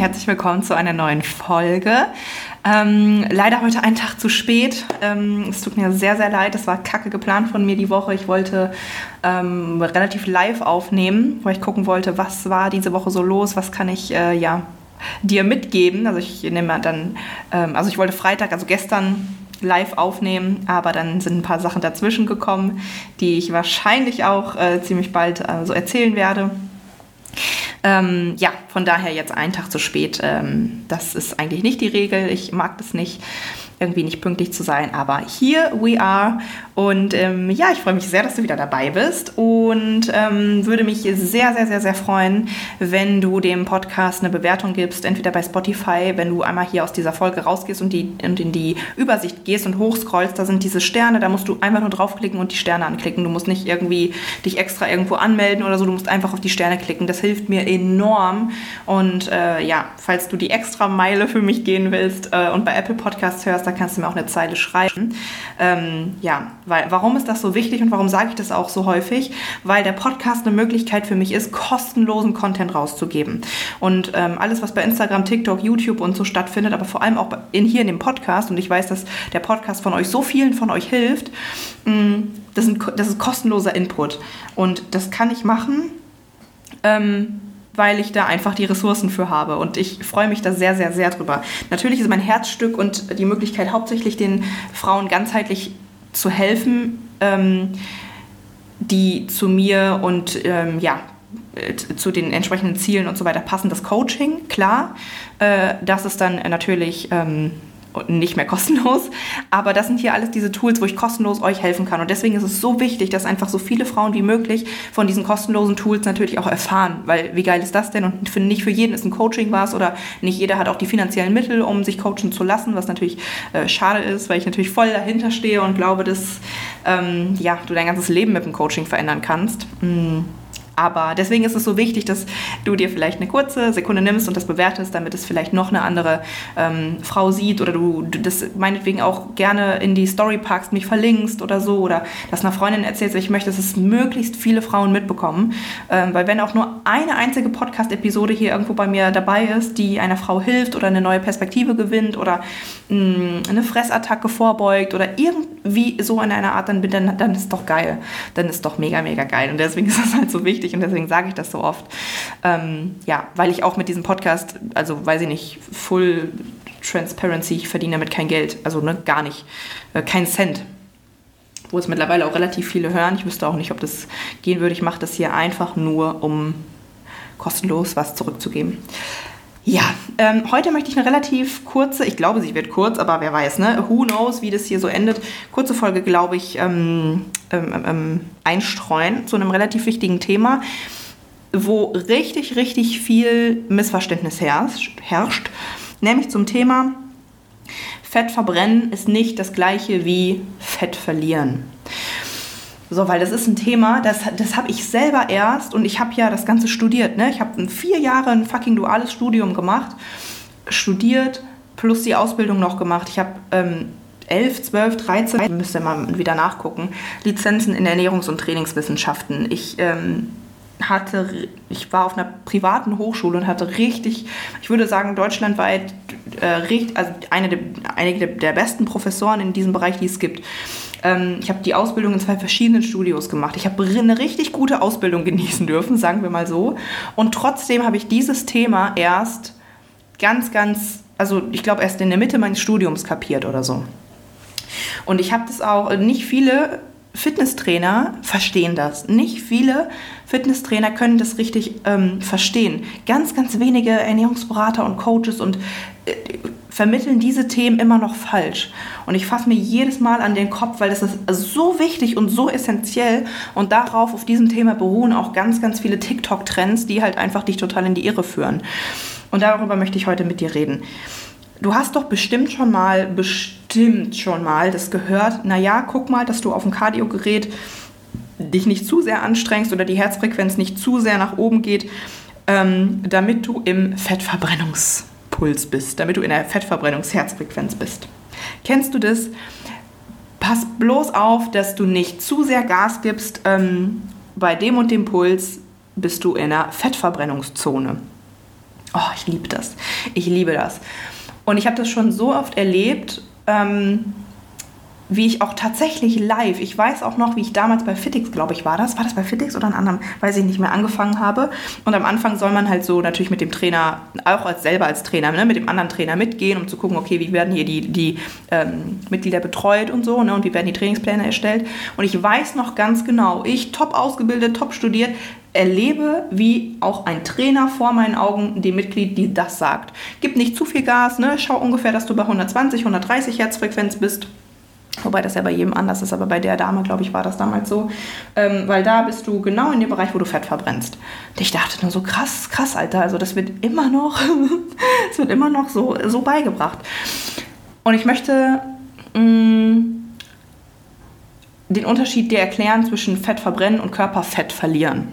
Herzlich willkommen zu einer neuen Folge. Ähm, leider heute einen Tag zu spät. Ähm, es tut mir sehr, sehr leid. Es war kacke geplant von mir die Woche. Ich wollte ähm, relativ live aufnehmen, weil ich gucken wollte, was war diese Woche so los, was kann ich äh, ja, dir mitgeben. Also ich nehme dann, ähm, also ich wollte Freitag, also gestern live aufnehmen, aber dann sind ein paar Sachen dazwischen gekommen, die ich wahrscheinlich auch äh, ziemlich bald äh, so erzählen werde. Ähm, ja, von daher jetzt einen Tag zu spät. Ähm, das ist eigentlich nicht die Regel. Ich mag das nicht irgendwie nicht pünktlich zu sein. Aber here we are. Und ähm, ja, ich freue mich sehr, dass du wieder dabei bist und ähm, würde mich sehr, sehr, sehr, sehr freuen, wenn du dem Podcast eine Bewertung gibst, entweder bei Spotify, wenn du einmal hier aus dieser Folge rausgehst und, die, und in die Übersicht gehst und hochscrollst, da sind diese Sterne, da musst du einfach nur draufklicken und die Sterne anklicken. Du musst nicht irgendwie dich extra irgendwo anmelden oder so, du musst einfach auf die Sterne klicken. Das hilft mir enorm. Und äh, ja, falls du die extra Meile für mich gehen willst äh, und bei Apple Podcasts hörst, da kannst du mir auch eine Zeile schreiben. Ähm, ja, weil, warum ist das so wichtig und warum sage ich das auch so häufig? Weil der Podcast eine Möglichkeit für mich ist, kostenlosen Content rauszugeben. Und ähm, alles, was bei Instagram, TikTok, YouTube und so stattfindet, aber vor allem auch in, hier in dem Podcast, und ich weiß, dass der Podcast von euch so vielen von euch hilft, mh, mm, das, sind, das ist kostenloser Input. Und das kann ich machen. Ähm, weil ich da einfach die Ressourcen für habe. Und ich freue mich da sehr, sehr, sehr drüber. Natürlich ist mein Herzstück und die Möglichkeit, hauptsächlich den Frauen ganzheitlich zu helfen, ähm, die zu mir und ähm, ja, äh, zu den entsprechenden Zielen und so weiter passen. Das Coaching, klar, äh, das ist dann natürlich ähm, nicht mehr kostenlos. Aber das sind hier alles diese Tools, wo ich kostenlos euch helfen kann. Und deswegen ist es so wichtig, dass einfach so viele Frauen wie möglich von diesen kostenlosen Tools natürlich auch erfahren. Weil wie geil ist das denn? Und für, nicht für jeden ist ein Coaching was oder nicht jeder hat auch die finanziellen Mittel, um sich coachen zu lassen, was natürlich äh, schade ist, weil ich natürlich voll dahinter stehe und glaube, dass ähm, ja, du dein ganzes Leben mit dem Coaching verändern kannst. Mm. Aber deswegen ist es so wichtig, dass du dir vielleicht eine kurze Sekunde nimmst und das bewertest, damit es vielleicht noch eine andere ähm, Frau sieht oder du das meinetwegen auch gerne in die Story packst, mich verlinkst oder so oder das einer Freundin erzählst. Ich möchte, dass es möglichst viele Frauen mitbekommen, ähm, weil wenn auch nur eine einzige Podcast-Episode hier irgendwo bei mir dabei ist, die einer Frau hilft oder eine neue Perspektive gewinnt oder mh, mm, eine Fressattacke vorbeugt oder irgendwie so in einer Art, dann, dann, dann ist doch geil. Dann ist doch mega, mega geil. Und deswegen ist es halt so wichtig, wichtig und deswegen sage ich das so oft. Ähm, ja, weil ich auch mit diesem Podcast, also weiß ich nicht, Full Transparency, ich verdiene damit kein Geld, also ne, gar nicht, äh, kein Cent. Wo es mittlerweile auch relativ viele hören. Ich wüsste auch nicht, ob das gehen würde. Ich mache das hier einfach nur, um kostenlos was zurückzugeben. Ja, ähm, heute möchte ich eine relativ kurze, ich glaube, sie wird kurz, aber wer weiß, ne? Who knows, wie das hier so endet. Kurze Folge, glaube ich, ähm, ähm, ähm, einstreuen zu einem relativ wichtigen Thema, wo richtig, richtig viel Missverständnis herrscht, herrscht nämlich zum Thema Fett verbrennen ist nicht das gleiche wie Fett verlieren. So, weil das ist ein Thema, das, das habe ich selber erst und ich habe ja das Ganze studiert. Ne? Ich habe vier Jahre ein fucking duales Studium gemacht, studiert, plus die Ausbildung noch gemacht. Ich habe ähm, 11, 12, 13, müsste mal wieder nachgucken, Lizenzen in Ernährungs- und Trainingswissenschaften. Ich ähm, hatte, ich war auf einer privaten Hochschule und hatte richtig, ich würde sagen, deutschlandweit äh, also eine einige der besten Professoren in diesem Bereich, die es gibt. Ähm, ich habe die Ausbildung in zwei verschiedenen Studios gemacht. Ich habe eine richtig gute Ausbildung genießen dürfen, sagen wir mal so. Und trotzdem habe ich dieses Thema erst ganz, ganz, also ich glaube erst in der Mitte meines Studiums kapiert oder so. Und ich habe das auch, nicht viele Fitnesstrainer verstehen das. Nicht viele Fitnesstrainer können das richtig ähm, verstehen. Ganz, ganz wenige Ernährungsberater und Coaches und äh, vermitteln diese Themen immer noch falsch. Und ich fasse mir jedes Mal an den Kopf, weil das ist so wichtig und so essentiell. Und darauf, auf diesem Thema beruhen auch ganz, ganz viele TikTok-Trends, die halt einfach dich total in die Irre führen. Und darüber möchte ich heute mit dir reden. Du hast doch bestimmt schon mal, bestimmt schon mal das gehört, naja, guck mal, dass du auf dem Kardiogerät dich nicht zu sehr anstrengst oder die Herzfrequenz nicht zu sehr nach oben geht, ähm, damit du im Fettverbrennungspuls bist, damit du in der Fettverbrennungsherzfrequenz bist. Kennst du das? Pass bloß auf, dass du nicht zu sehr Gas gibst. Ähm, bei dem und dem Puls bist du in der Fettverbrennungszone. Oh, ich liebe das. Ich liebe das. Und ich habe das schon so oft erlebt, ähm, wie ich auch tatsächlich live, ich weiß auch noch, wie ich damals bei Fitix, glaube ich, war das, war das bei Fitix oder an anderem, weiß ich nicht mehr, angefangen habe. Und am Anfang soll man halt so natürlich mit dem Trainer, auch als selber als Trainer, ne, mit dem anderen Trainer mitgehen, um zu gucken, okay, wie werden hier die, die ähm, Mitglieder betreut und so, ne, und wie werden die Trainingspläne erstellt. Und ich weiß noch ganz genau, ich top ausgebildet, top studiert, erlebe, wie auch ein Trainer vor meinen Augen dem Mitglied die das sagt. Gib nicht zu viel Gas, ne? schau ungefähr, dass du bei 120, 130 Herzfrequenz bist. Wobei das ja bei jedem anders ist, aber bei der Dame, glaube ich, war das damals so. Ähm, weil da bist du genau in dem Bereich, wo du Fett verbrennst. Und ich dachte nur so, krass, krass, Alter. Also das wird immer noch, es wird immer noch so, so beigebracht. Und ich möchte mh, mm, den Unterschied dir erklären zwischen Fett verbrennen und Körperfett verlieren.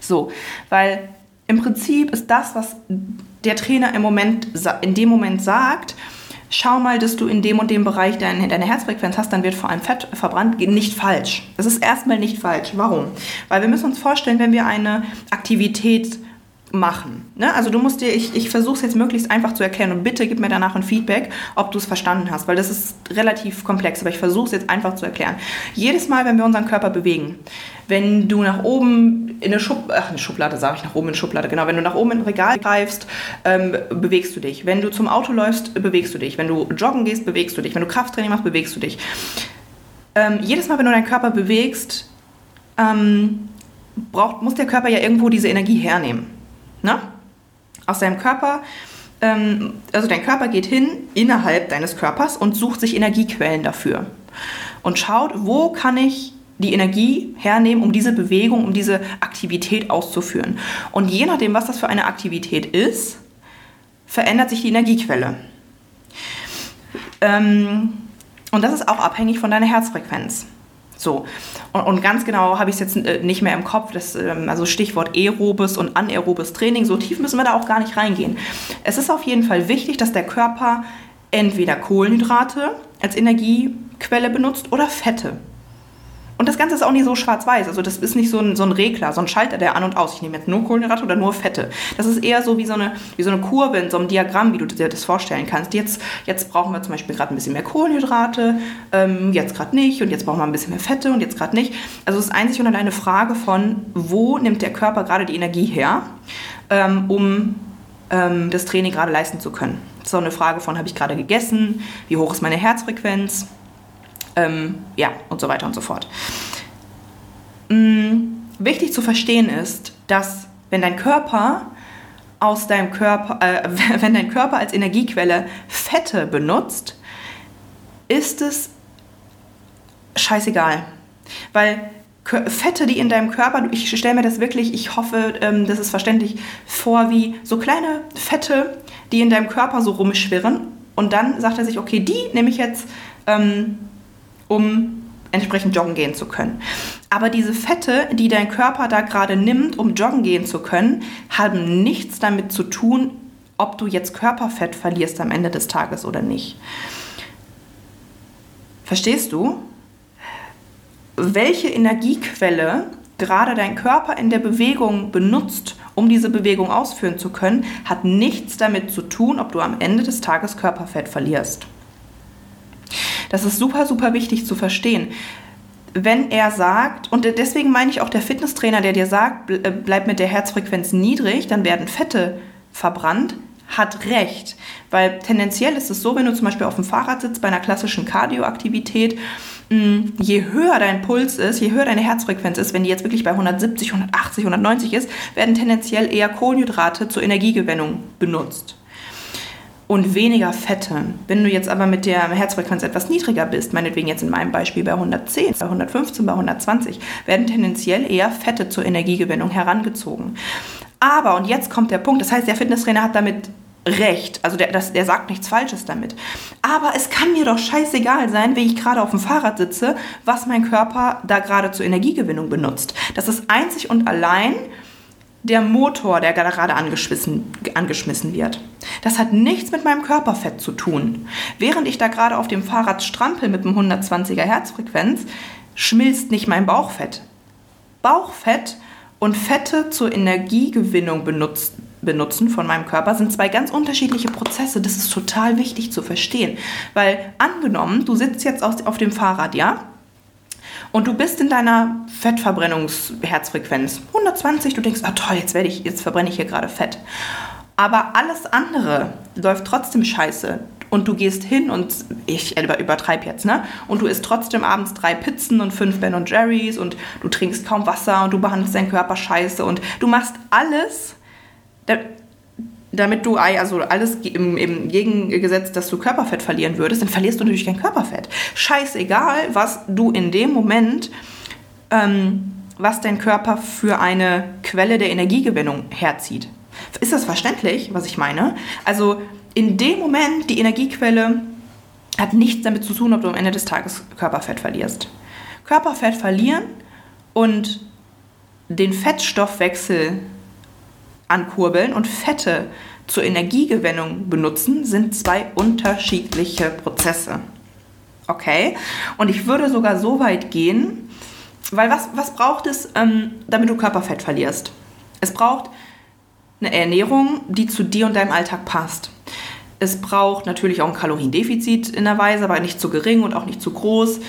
So, weil im Prinzip ist das, was der Trainer im Moment, in dem Moment sagt, schau mal, dass du in dem und dem Bereich deine, deine Herzfrequenz hast, dann wird vor allem Fett verbrannt, nicht falsch. Das ist erstmal nicht falsch. Warum? Weil wir müssen uns vorstellen, wenn wir eine Aktivität machen. Ne? Also du musst dir, ich, ich versuche es jetzt möglichst einfach zu erklären und bitte gib mir danach ein Feedback, ob du es verstanden hast, weil das ist relativ komplex, aber ich versuche es jetzt einfach zu erklären. Jedes Mal, wenn wir unseren Körper bewegen, wenn du nach oben in eine, Schub Ach, eine Schublade, sage ich nach oben in eine Schublade, genau, wenn du nach oben in ein Regal greifst, ähm, bewegst du dich. Wenn du zum Auto läufst, bewegst du dich. Wenn du joggen gehst, bewegst du dich. Wenn du Krafttraining machst, bewegst du dich. Ähm, jedes Mal, wenn du deinen Körper bewegst, ähm, braucht, muss der Körper ja irgendwo diese Energie hernehmen ne? aus deinem Körper. Ähm, also dein Körper geht hin innerhalb deines Körpers und sucht sich Energiequellen dafür und schaut, wo kann ich die Energie hernehmen, um diese Bewegung, um diese Aktivität auszuführen. Und je nachdem, was das für eine Aktivität ist, verändert sich die Energiequelle. Ähm, und das ist auch abhängig von deiner Herzfrequenz. So. Und, und ganz genau habe ich es jetzt äh, nicht mehr im Kopf. Das, ähm, also Stichwort aerobes und anaerobes Training. So tief müssen wir da auch gar nicht reingehen. Es ist auf jeden Fall wichtig, dass der Körper entweder Kohlenhydrate als Energiequelle benutzt oder Fette. Und das Ganze ist auch nicht so schwarz-weiß. Also das ist nicht so ein, so ein Regler, so ein Schalter, der an und aus. Ich nehme jetzt nur Kohlenhydrate oder nur Fette. Das ist eher so wie so eine, wie so eine Kurve in so einem Diagramm, wie du dir das vorstellen kannst. Jetzt, jetzt brauchen wir zum Beispiel gerade ein bisschen mehr Kohlenhydrate, ähm, jetzt gerade nicht und jetzt brauchen wir ein bisschen mehr Fette und jetzt gerade nicht. Also es ist einzig und allein eine Frage von, wo nimmt der Körper gerade die Energie her, ähm, um ähm, das Training gerade leisten zu können. So eine Frage von, habe ich gerade gegessen? Wie hoch ist meine Herzfrequenz? Ähm, ja, und so weiter und so fort. Mhm. Wichtig zu verstehen ist, dass wenn dein Körper aus deinem Körper, äh, wenn dein Körper als Energiequelle Fette benutzt, ist es scheißegal. Weil Fette, die in deinem Körper, ich stelle mir das wirklich, ich hoffe, ähm, das ist verständlich, vor wie so kleine Fette, die in deinem Körper so rumschwirren. Und dann sagt er sich, okay, die nehme ich jetzt ähm, um entsprechend joggen gehen zu können. Aber diese Fette, die dein Körper da gerade nimmt, um joggen gehen zu können, haben nichts damit zu tun, ob du jetzt Körperfett verlierst am Ende des Tages oder nicht. Verstehst du? Welche Energiequelle gerade dein Körper in der Bewegung benutzt, um diese Bewegung ausführen zu können, hat nichts damit zu tun, ob du am Ende des Tages Körperfett verlierst. Das ist super, super wichtig zu verstehen. Wenn er sagt, und deswegen meine ich auch der Fitnesstrainer, der dir sagt, äh, bleib mit der Herzfrequenz niedrig, dann werden Fette verbrannt, hat recht. Weil tendenziell ist es so, wenn du zum Beispiel auf dem Fahrrad sitzt bei einer klassischen Kardioaktivität, mm, je höher dein Puls ist, je höher deine Herzfrequenz ist, wenn die jetzt wirklich bei 170, 180, 190 ist, werden tendenziell eher Kohlenhydrate zur Energiegewinnung benutzt und weniger Fette. Wenn du jetzt aber mit der Herzfrequenz etwas niedriger bist, meinetwegen jetzt in meinem Beispiel bei 110, bei 115, bei 120, werden tendenziell eher Fette zur Energiegewinnung herangezogen. Aber, und jetzt kommt der Punkt, das heißt, der Fitnesstrainer hat damit recht. Also der, das, der sagt nichts Falsches damit. Aber es kann mir doch scheißegal sein, wenn ich gerade auf dem Fahrrad sitze, was mein Körper da gerade zur Energiegewinnung benutzt. Das ist einzig und allein der Motor, der gerade angeschmissen, angeschmissen wird. Das hat nichts mit meinem Körperfett zu tun. Während ich da gerade auf dem Fahrrad strampel mit einem 120er Herzfrequenz, schmilzt nicht mein Bauchfett. Bauchfett und Fette zur Energiegewinnung benutzt, benutzen von meinem Körper sind zwei ganz unterschiedliche Prozesse. Das ist total wichtig zu verstehen. Weil angenommen, du sitzt jetzt auf dem Fahrrad, ja? Und du bist in deiner Fettverbrennungsherzfrequenz 120, du denkst, ah toll, jetzt werde ich, jetzt verbrenne ich hier gerade Fett. Aber alles andere läuft trotzdem scheiße. Und du gehst hin und ich übertreibe jetzt, ne? Und du isst trotzdem abends drei Pizzen und fünf Ben und Jerry's und du trinkst kaum Wasser und du behandelst deinen Körper scheiße und du machst alles, damit du also alles im, im Gegengesetz, dass du Körperfett verlieren würdest, dann verlierst du natürlich kein Körperfett. Scheißegal, was du in dem Moment, ähm, was dein Körper für eine Quelle der Energiegewinnung herzieht. Ist das verständlich, was ich meine? Also in dem Moment, die Energiequelle hat nichts damit zu tun, ob du am Ende des Tages Körperfett verlierst. Körperfett verlieren und den Fettstoffwechsel ankurbeln und Fette zur Energiegewinnung benutzen, sind zwei unterschiedliche Prozesse. Okay? Und ich würde sogar so weit gehen, weil was, was braucht es, ähm, damit du Körperfett verlierst? Es braucht eine Ernährung, die zu dir und deinem Alltag passt. Es braucht natürlich auch ein Kaloriendefizit in der Weise, aber nicht zu gering und auch nicht zu groß.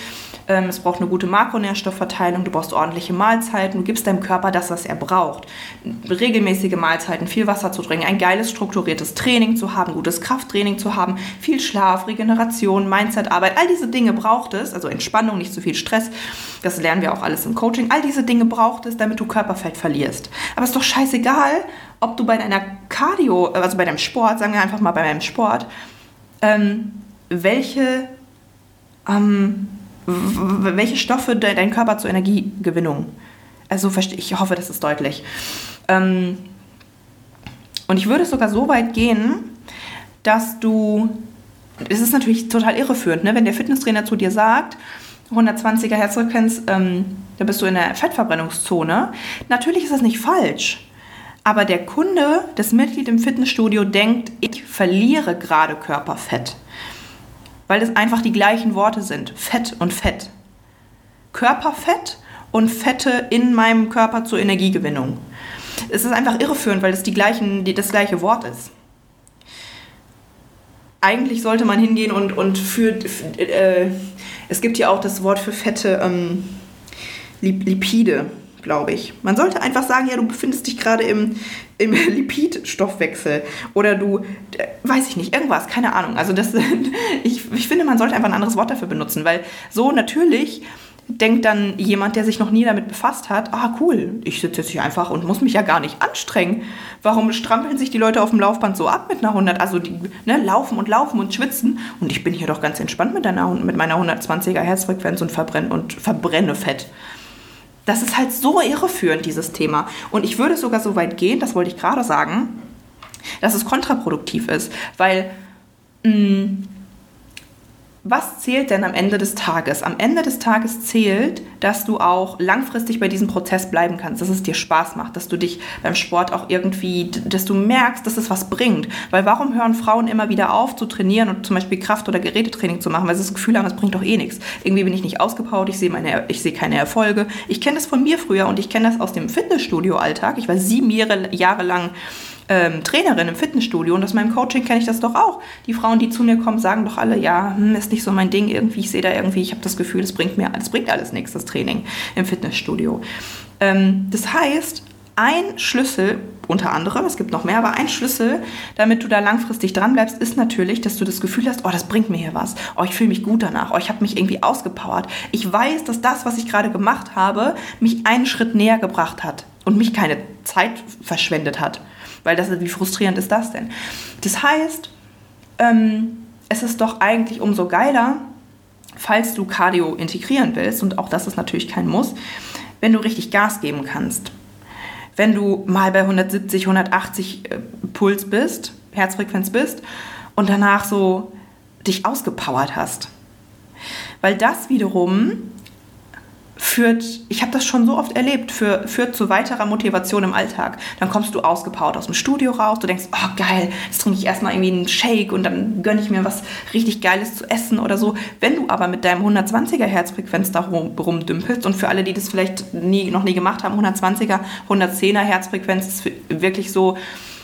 Ähm, es braucht eine gute Makronährstoffverteilung, du brauchst ordentliche Mahlzeiten, du gibst deinem Körper das, was er braucht. Regelmäßige Mahlzeiten, viel Wasser zu trinken, ein geiles, strukturiertes Training zu haben, gutes Krafttraining zu haben, viel Schlaf, Regeneration, Mindsetarbeit, all diese Dinge braucht es, also Entspannung, nicht zu viel Stress, das lernen wir auch alles im Coaching, all diese Dinge braucht es, damit du Körperfett verlierst. Aber es ist doch scheißegal, ob du bei deiner Cardio, also bei deinem Sport, sagen wir einfach mal bei deinem Sport, ähm, welche ähm, welche Stoffe dein Körper zur Energiegewinnung. Also ich hoffe, das ist deutlich. Ähm, und ich würde sogar so weit gehen, dass du, es ist natürlich total irreführend, ne? wenn der Fitnesstrainer zu dir sagt, 120er Herzfrequenz, ähm, da bist du in der Fettverbrennungszone. Natürlich ist das nicht falsch. Aber der Kunde, das Mitglied im Fitnessstudio denkt, ich verliere gerade Körperfett weil es einfach die gleichen Worte sind. Fett und Fett. Körperfett und Fette in meinem Körper zur Energiegewinnung. Es ist einfach irreführend, weil es die gleichen, das gleiche Wort ist. Eigentlich sollte man hingehen und, und für, äh, es gibt ja auch das Wort für Fette, ähm, Lipide glaube ich. Man sollte einfach sagen, ja, du befindest dich gerade im, im Lipidstoffwechsel oder du, äh, weiß ich nicht, irgendwas, keine Ahnung. Also das, ich, ich finde, man sollte einfach ein anderes Wort dafür benutzen, weil so natürlich denkt dann jemand, der sich noch nie damit befasst hat, ah cool, ich sitze jetzt hier einfach und muss mich ja gar nicht anstrengen. Warum strampeln sich die Leute auf dem Laufband so ab mit einer 100? Also die ne, laufen und laufen und schwitzen und ich bin hier doch ganz entspannt mit, einer, mit meiner 120er Herzfrequenz und, verbrenne, und verbrenne Fett. Das ist halt so irreführend, dieses Thema. Und ich würde sogar so weit gehen, das wollte ich gerade sagen, dass es kontraproduktiv ist, weil mh, mm, was zählt denn am Ende des Tages? Am Ende des Tages zählt, dass du auch langfristig bei diesem Prozess bleiben kannst, dass es dir Spaß macht, dass du dich beim Sport auch irgendwie, dass du merkst, dass es was bringt. Weil warum hören Frauen immer wieder auf zu trainieren und zum Beispiel Kraft- oder Gerätetraining zu machen, weil sie das Gefühl haben, es bringt doch eh nichts. Irgendwie bin ich nicht ausgepowert, ich sehe, meine, ich sehe keine Erfolge. Ich kenne das von mir früher und ich kenne das aus dem Fitnessstudio-Alltag. Ich war sieben Jahre, Jahre lang ähm, Trainerin im Fitnessstudio und aus meinem Coaching kenne ich das doch auch. Die Frauen, die zu mir kommen, sagen doch alle, ja, hm, ist nicht so mein Ding irgendwie. Ich sehe da irgendwie, ich habe das Gefühl, es bringt mir, das bringt alles nichts, das Training im Fitnessstudio. Ähm, das heißt, ein Schlüssel, unter anderem, es gibt noch mehr, aber ein Schlüssel, damit du da langfristig dran bleibst, ist natürlich, dass du das Gefühl hast, oh, das bringt mir hier was. Oh, ich fühle mich gut danach. Oh, ich habe mich irgendwie ausgepowert. Ich weiß, dass das, was ich gerade gemacht habe, mich einen Schritt näher gebracht hat und mich keine Zeit verschwendet hat. Weil das, wie frustrierend ist das denn? Das heißt, ähm, es ist doch eigentlich umso geiler, falls du Cardio integrieren willst, und auch das ist natürlich kein Muss, wenn du richtig Gas geben kannst. wenn du mal bei 170, 180 äh, Puls bist, Herzfrequenz bist und danach so dich ausgepowert hast. Weil das wiederum führt, ich habe das schon so oft erlebt, für, führt zu weiterer Motivation im Alltag. Dann kommst du ausgepowert aus dem Studio raus, du denkst, oh geil, jetzt trinke ich erstmal irgendwie einen Shake und dann gönne ich mir was richtig Geiles zu essen oder so. Wenn du aber mit deinem 120er Herzfrequenz da rum, rumdümpelst und für alle, die das vielleicht nie, noch nie gemacht haben, 120er, 110er Herzfrequenz ist wirklich so,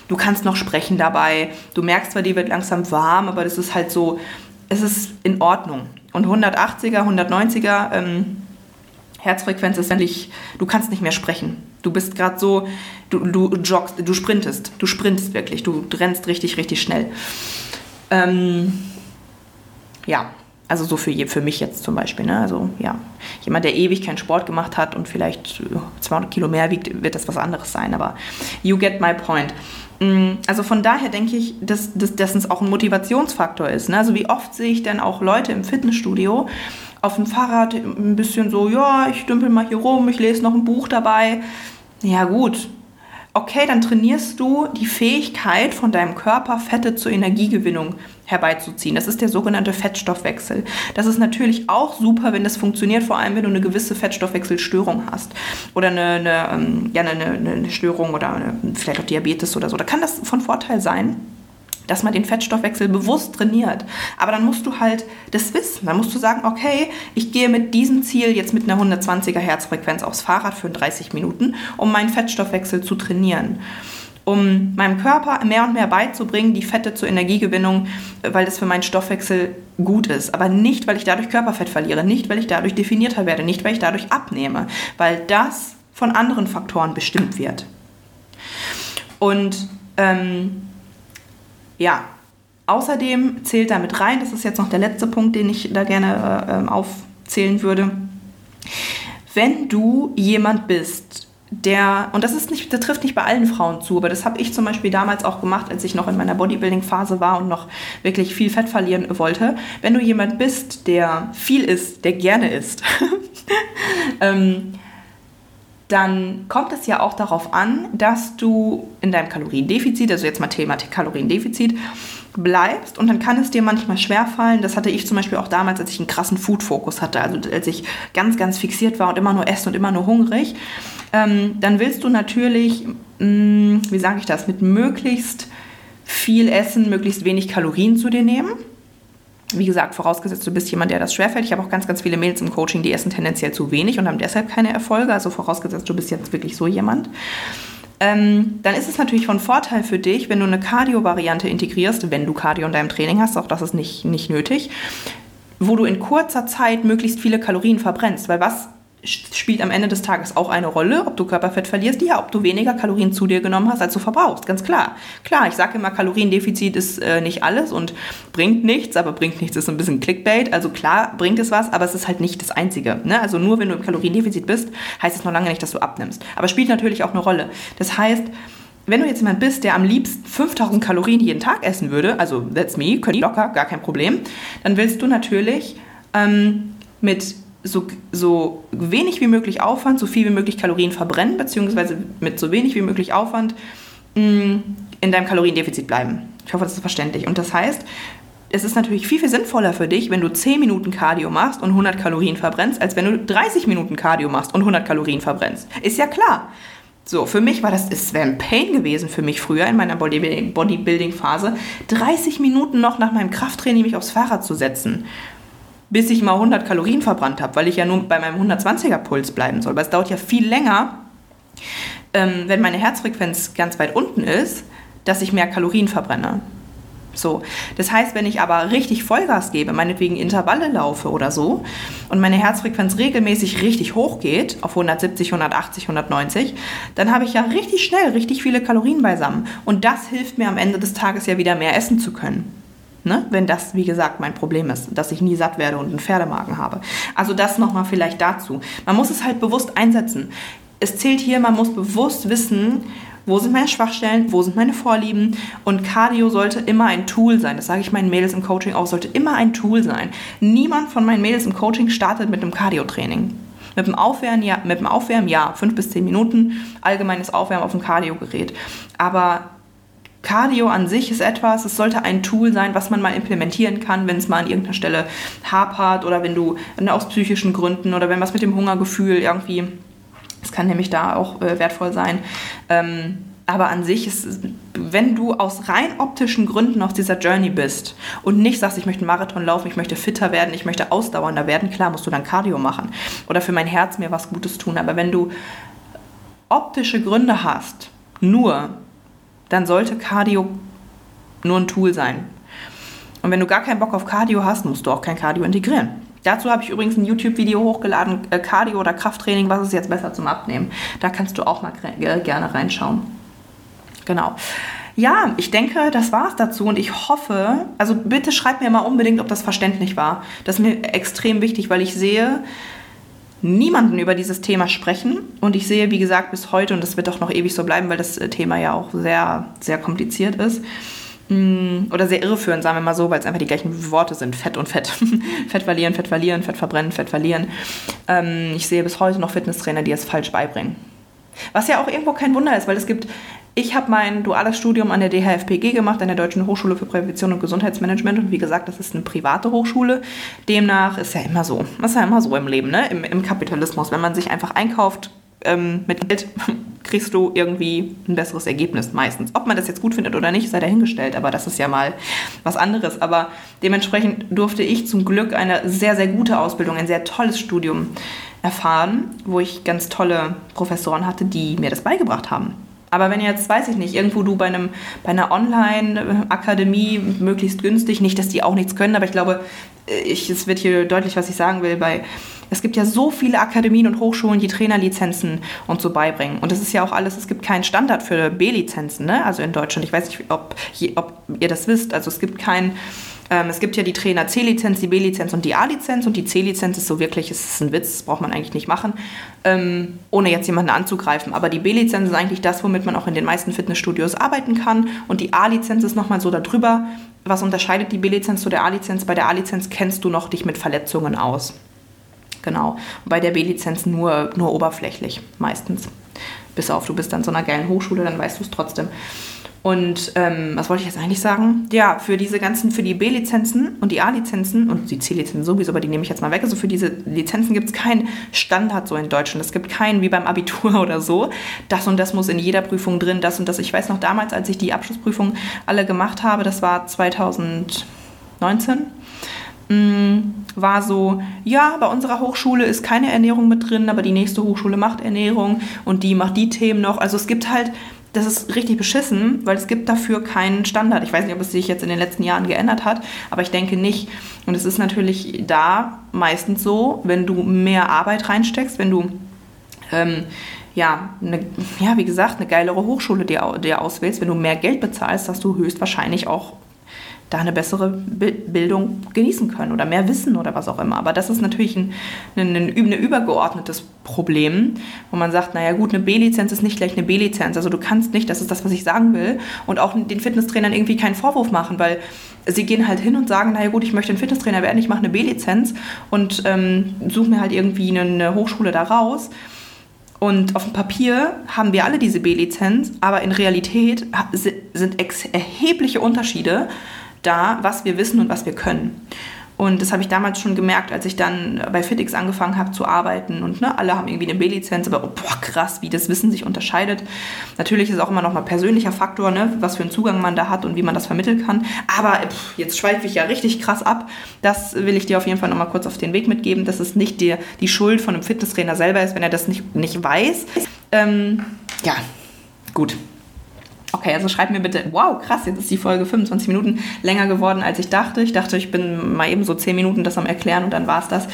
du kannst noch sprechen dabei, du merkst zwar, die wird langsam warm, aber das ist halt so, es ist in Ordnung. Und 180er, 190er, ähm, Herzfrequenz ist endlich, du kannst nicht mehr sprechen. Du bist gerade so, du, du joggst, du sprintest, du sprintest wirklich, du rennst richtig, richtig schnell. Ähm, ja, also so für, für mich jetzt zum Beispiel. Ne? Also ja, jemand, der ewig keinen Sport gemacht hat und vielleicht 200 Kilo mehr wiegt, wird das was anderes sein. Aber you get my point. Mm, also von daher denke ich, dass, dass, dass es auch ein Motivationsfaktor ist. Ne? Also wie oft sehe ich denn auch Leute im Fitnessstudio, auf dem Fahrrad ein bisschen so, ja, ich dümpel mal hier rum, ich lese noch ein Buch dabei. Ja gut, okay, dann trainierst du die Fähigkeit von deinem Körper, Fette zur Energiegewinnung herbeizuziehen. Das ist der sogenannte Fettstoffwechsel. Das ist natürlich auch super, wenn das funktioniert, vor allem wenn du eine gewisse Fettstoffwechselstörung hast oder eine, eine, ähm, ja, eine, eine Störung oder eine, vielleicht auch Diabetes oder so. Da kann das von Vorteil sein dass man den Fettstoffwechsel bewusst trainiert. Aber dann musst du halt das wissen. Dann musst du sagen, okay, ich gehe mit diesem Ziel jetzt mit einer 120er Herzfrequenz aufs Fahrrad für 30 Minuten, um meinen Fettstoffwechsel zu trainieren. Um meinem Körper mehr und mehr beizubringen, die Fette zur Energiegewinnung, weil das für meinen Stoffwechsel gut ist. Aber nicht, weil ich dadurch Körperfett verliere, nicht, weil ich dadurch definierter werde, nicht, weil ich dadurch abnehme, weil das von anderen Faktoren bestimmt wird. Und ähm, ja, außerdem zählt damit rein, das ist jetzt noch der letzte Punkt, den ich da gerne äh, ähm, aufzählen würde. Wenn du jemand bist, der, und das ist nicht, das trifft nicht bei allen Frauen zu, aber das habe ich zum Beispiel damals auch gemacht, als ich noch in meiner Bodybuilding-Phase war und noch wirklich viel Fett verlieren wollte. Wenn du jemand bist, der viel isst, der gerne isst, ähm, dann kommt es ja auch darauf an, dass du in deinem Kaloriendefizit, also jetzt mal Thema Kaloriendefizit, bleibst und dann kann es dir manchmal schwerfallen. Das hatte ich zum Beispiel auch damals, als ich einen krassen Food-Fokus hatte, also als ich ganz, ganz fixiert war und immer nur essen und immer nur hungrig. Ähm, dann willst du natürlich, mh, mm, wie sage ich das, mit möglichst viel Essen, möglichst wenig Kalorien zu dir nehmen. Wie gesagt, vorausgesetzt, du bist jemand, der das schwerfällt. Ich habe auch ganz, ganz viele Mädels im Coaching, die essen tendenziell zu wenig und haben deshalb keine Erfolge. Also vorausgesetzt, du bist jetzt wirklich so jemand. Ähm, dann ist es natürlich von Vorteil für dich, wenn du eine Cardio-Variante integrierst, wenn du Cardio in deinem Training hast, auch das ist nicht, nicht nötig, wo du in kurzer Zeit möglichst viele Kalorien verbrennst. Weil was spielt am Ende des Tages auch eine Rolle, ob du Körperfett verlierst, ja, ob du weniger Kalorien zu dir genommen hast, als du verbrauchst, ganz klar. Klar, ich sage immer, Kaloriendefizit ist äh, nicht alles und bringt nichts, aber bringt nichts ist ein bisschen Clickbait, also klar bringt es was, aber es ist halt nicht das Einzige. Ne? Also nur wenn du im Kaloriendefizit bist, heißt es noch lange nicht, dass du abnimmst. Aber spielt natürlich auch eine Rolle. Das heißt, wenn du jetzt jemand bist, der am liebsten 5000 Kalorien jeden Tag essen würde, also that's me, könnte locker, gar kein Problem, dann willst du natürlich ähm, mit so, so wenig wie möglich Aufwand, so viel wie möglich Kalorien verbrennen, beziehungsweise mit so wenig wie möglich Aufwand mh, mm, in deinem Kaloriendefizit bleiben. Ich hoffe, das ist verständlich. Und das heißt, es ist natürlich viel, viel sinnvoller für dich, wenn du 10 Minuten Cardio machst und 100 Kalorien verbrennst, als wenn du 30 Minuten Cardio machst und 100 Kalorien verbrennst. Ist ja klar. So, für mich war das, es wäre ein Pain gewesen für mich früher in meiner Bodybuilding-Phase, 30 Minuten noch nach meinem Krafttraining mich aufs Fahrrad zu setzen bis ich mal 100 Kalorien verbrannt habe, weil ich ja nur bei meinem 120er Puls bleiben soll. Weil es dauert ja viel länger, ähm, wenn meine Herzfrequenz ganz weit unten ist, dass ich mehr Kalorien verbrenne. So, das heißt, wenn ich aber richtig Vollgas gebe, meinetwegen Intervalle laufe oder so, und meine Herzfrequenz regelmäßig richtig hoch geht, auf 170, 180, 190, dann habe ich ja richtig schnell richtig viele Kalorien beisammen. Und das hilft mir am Ende des Tages ja wieder mehr essen zu können. Ne? Wenn das, wie gesagt, mein Problem ist, dass ich nie satt werde und einen Pferdemagen habe. Also das nochmal vielleicht dazu. Man muss es halt bewusst einsetzen. Es zählt hier, man muss bewusst wissen, wo sind meine Schwachstellen, wo sind meine Vorlieben und Cardio sollte immer ein Tool sein. Das sage ich meinen Mädels im Coaching auch, sollte immer ein Tool sein. Niemand von meinen Mädels im Coaching startet mit einem Cardio-Training. Mit dem Aufwärmen, ja, mit dem Aufwärmen, ja, fünf bis zehn Minuten, allgemeines Aufwärmen auf dem Cardio-Gerät. Aber Cardio an sich ist etwas, es sollte ein Tool sein, was man mal implementieren kann, wenn es mal an irgendeiner Stelle hapert oder wenn du aus psychischen Gründen oder wenn was mit dem Hungergefühl irgendwie, es kann nämlich da auch äh, wertvoll sein. Ähm, aber an sich ist, wenn du aus rein optischen Gründen auf dieser Journey bist und nicht sagst, ich möchte einen Marathon laufen, ich möchte fitter werden, ich möchte ausdauernder werden, klar musst du dann Cardio machen oder für mein Herz mir was Gutes tun. Aber wenn du optische Gründe hast, nur dann sollte Cardio nur ein Tool sein. Und wenn du gar keinen Bock auf Cardio hast, musst du auch kein Cardio integrieren. Dazu habe ich übrigens ein YouTube-Video hochgeladen, äh, Cardio oder Krafttraining, was ist jetzt besser zum Abnehmen. Da kannst du auch mal gerne reinschauen. Genau. Ja, ich denke, das war es dazu und ich hoffe, also bitte schreib mir mal unbedingt, ob das verständlich war. Das ist mir extrem wichtig, weil ich sehe, niemanden über dieses Thema sprechen. Und ich sehe, wie gesagt, bis heute, und das wird auch noch ewig so bleiben, weil das äh, Thema ja auch sehr, sehr kompliziert ist, mm, oder sehr irreführend, sagen wir mal so, weil es einfach die gleichen Worte sind. Fett und Fett. Fett verlieren, Fett verlieren, Fett verbrennen, Fett verlieren. Ähm, ich sehe bis heute noch Fitnesstrainer, die es falsch beibringen. Was ja auch irgendwo kein Wunder ist, weil es gibt ich habe mein duales Studium an der DHFPG gemacht, an der Deutschen Hochschule für Prävention und Gesundheitsmanagement. Und wie gesagt, das ist eine private Hochschule. Demnach ist ja immer so. Das ist ja immer so im Leben, ne? Im, im Kapitalismus. Wenn man sich einfach einkauft ähm, mit Geld, kriegst du irgendwie ein besseres Ergebnis meistens. Ob man das jetzt gut findet oder nicht, sei dahingestellt. Aber das ist ja mal was anderes. Aber dementsprechend durfte ich zum Glück eine sehr, sehr gute Ausbildung, ein sehr tolles Studium erfahren, wo ich ganz tolle Professoren hatte, die mir das beigebracht haben. Aber wenn jetzt, weiß ich nicht, irgendwo du bei, einem, bei einer Online-Akademie möglichst günstig, nicht, dass die auch nichts können, aber ich glaube, äh, ich, es wird hier deutlich, was ich sagen will, bei es gibt ja so viele Akademien und Hochschulen, die Trainerlizenzen und so beibringen. Und es ist ja auch alles, es gibt keinen Standard für B-Lizenzen, ne? also in Deutschland. Ich weiß nicht, ob, ob ihr das wisst. Also es gibt keinen ähm, es gibt ja die Trainer C-Lizenz, die B-Lizenz und die A-Lizenz und die C-Lizenz ist so wirklich, es ist ein Witz, das braucht man eigentlich nicht machen, ähm, ohne jetzt jemanden anzugreifen. Aber die B-Lizenz ist eigentlich das, womit man auch in den meisten Fitnessstudios arbeiten kann und die A-Lizenz ist nochmal so darüber. Was unterscheidet die B-Lizenz zu der A-Lizenz? Bei der A-Lizenz kennst du noch dich mit Verletzungen aus. Genau. Bei der B-Lizenz nur, nur oberflächlich meistens. Bis auf, du bist an so einer geilen Hochschule, dann weißt du es trotzdem. Und ähm, was wollte ich jetzt eigentlich sagen? Ja, für diese ganzen, für die B-Lizenzen und die A-Lizenzen und die C-Lizenzen sowieso, aber die nehme ich jetzt mal weg. Also für diese Lizenzen gibt es keinen Standard so in Deutschland. Es gibt keinen wie beim Abitur oder so. Das und das muss in jeder Prüfung drin, das und das. Ich weiß noch damals, als ich die Abschlussprüfung alle gemacht habe, das war 2019 mm, war so, ja, bei unserer Hochschule ist keine Ernährung mit drin, aber die nächste Hochschule macht Ernährung und die macht die Themen noch. Also es gibt halt das ist richtig beschissen, weil es gibt dafür keinen Standard. Ich weiß nicht, ob es sich jetzt in den letzten Jahren geändert hat, aber ich denke nicht. Und es ist natürlich da meistens so, wenn du mehr Arbeit reinsteckst, wenn du ähm, ja, eine, ja, wie gesagt, eine geilere Hochschule dir, dir auswählst, wenn du mehr Geld bezahlst, hast du höchstwahrscheinlich auch da eine bessere Bildung genießen können oder mehr Wissen oder was auch immer. Aber das ist natürlich ein, ein, ein, ein übergeordnetes Problem, wo man sagt, naja gut, eine B-Lizenz ist nicht gleich eine B-Lizenz. Also du kannst nicht, das ist das, was ich sagen will, und auch den Fitnesstrainern irgendwie keinen Vorwurf machen, weil sie gehen halt hin und sagen, naja gut, ich möchte ein Fitnesstrainer werden, ich mache eine B-Lizenz und ähm, suche mir halt irgendwie eine Hochschule da raus. Und auf dem Papier haben wir alle diese B-Lizenz, aber in Realität sind erhebliche Unterschiede da, was wir wissen und was wir können. Und das habe ich damals schon gemerkt, als ich dann bei FitX angefangen habe zu arbeiten. Und ne, alle haben irgendwie eine B-Lizenz, aber oh, boah, krass, wie das Wissen sich unterscheidet. Natürlich ist auch immer noch mal persönlicher Faktor, ne, was für einen Zugang man da hat und wie man das vermitteln kann. Aber pff, jetzt schweife ich ja richtig krass ab. Das will ich dir auf jeden Fall noch mal kurz auf den Weg mitgeben, dass es nicht die, die Schuld von einem Fitnesstrainer selber ist, wenn er das nicht, nicht weiß. Ähm, ja, gut. Okay, also schreib mir bitte, wow, krass, jetzt ist die Folge 25 Minuten länger geworden, als ich dachte. Ich dachte, ich bin mal eben so 10 Minuten das am Erklären und dann war es das.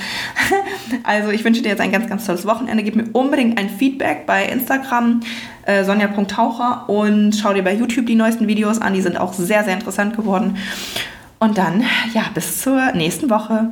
also ich wünsche dir jetzt ein ganz, ganz tolles Wochenende. Gib mir unbedingt ein Feedback bei Instagram, äh, sonja.taucher und schau dir bei YouTube die neuesten Videos an. Die sind auch sehr, sehr interessant geworden. Und dann, ja, bis zur nächsten Woche.